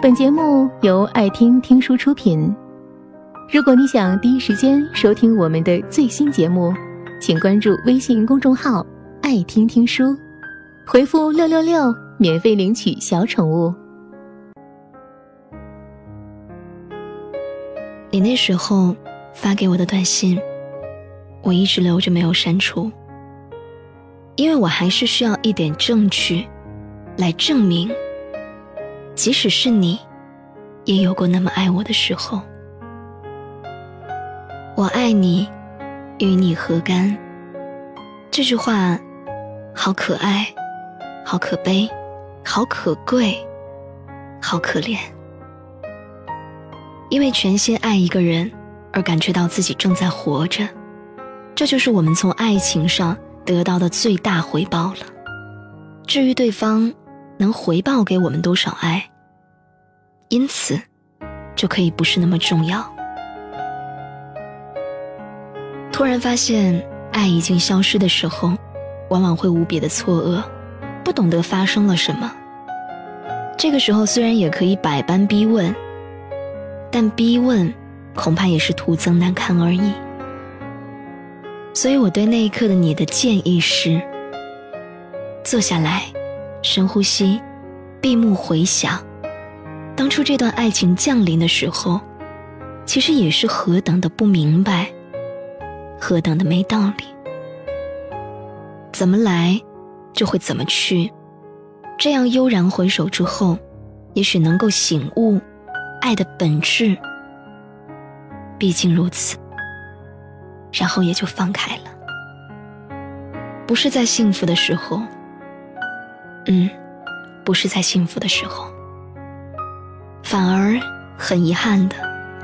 本节目由爱听听书出品。如果你想第一时间收听我们的最新节目，请关注微信公众号“爱听听书”，回复“六六六”免费领取小宠物。你那时候发给我的短信，我一直留着没有删除，因为我还是需要一点证据来证明。即使是你，也有过那么爱我的时候。我爱你，与你何干？这句话，好可爱，好可悲，好可贵，好可怜。因为全心爱一个人，而感觉到自己正在活着，这就是我们从爱情上得到的最大回报了。至于对方，能回报给我们多少爱？因此，就可以不是那么重要。突然发现爱已经消失的时候，往往会无比的错愕，不懂得发生了什么。这个时候虽然也可以百般逼问，但逼问恐怕也是徒增难堪而已。所以我对那一刻的你的建议是：坐下来。深呼吸，闭目回想，当初这段爱情降临的时候，其实也是何等的不明白，何等的没道理。怎么来，就会怎么去。这样悠然回首之后，也许能够醒悟爱的本质。毕竟如此，然后也就放开了。不是在幸福的时候。嗯，不是在幸福的时候，反而很遗憾的，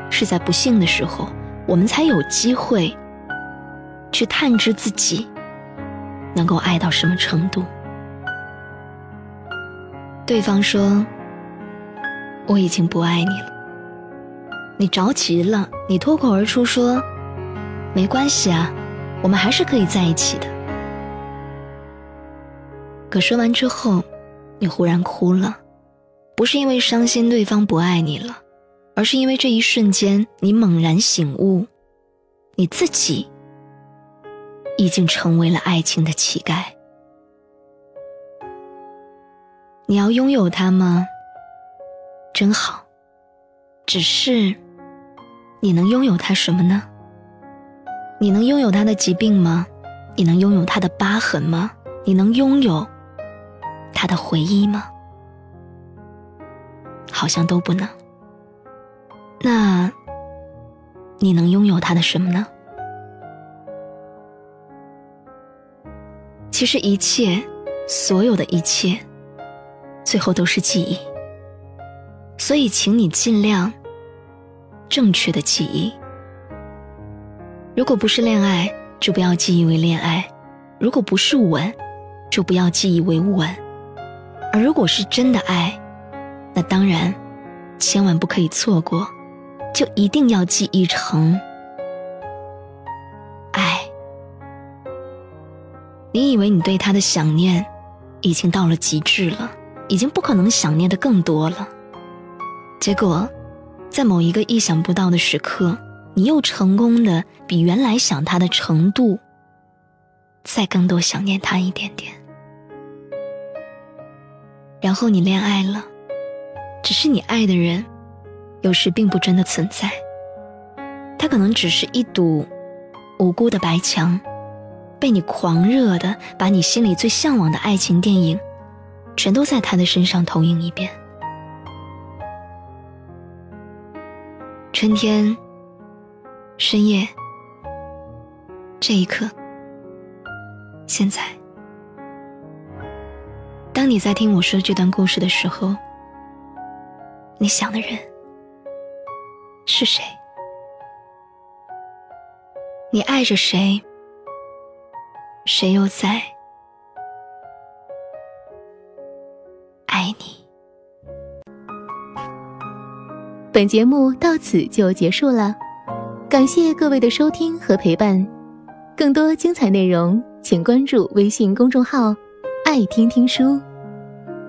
是在不幸的时候，我们才有机会去探知自己能够爱到什么程度。对方说：“我已经不爱你了。”你着急了，你脱口而出说：“没关系啊，我们还是可以在一起的。”可说完之后，你忽然哭了，不是因为伤心对方不爱你了，而是因为这一瞬间你猛然醒悟，你自己已经成为了爱情的乞丐。你要拥有他吗？真好，只是你能拥有他什么呢？你能拥有他的疾病吗？你能拥有他的疤痕吗？你能拥有？他的回忆吗？好像都不能。那，你能拥有他的什么呢？其实一切，所有的一切，最后都是记忆。所以，请你尽量正确的记忆。如果不是恋爱，就不要记忆为恋爱；如果不是吻，就不要记忆为吻。而如果是真的爱，那当然，千万不可以错过，就一定要记忆成爱。你以为你对他的想念已经到了极致了，已经不可能想念的更多了，结果，在某一个意想不到的时刻，你又成功的比原来想他的程度再更多想念他一点点。然后你恋爱了，只是你爱的人，有时并不真的存在。他可能只是一堵无辜的白墙，被你狂热的把你心里最向往的爱情电影，全都在他的身上投影一遍。春天，深夜，这一刻，现在。当你在听我说这段故事的时候，你想的人是谁？你爱着谁？谁又在爱你？本节目到此就结束了，感谢各位的收听和陪伴。更多精彩内容，请关注微信公众号。爱听听书，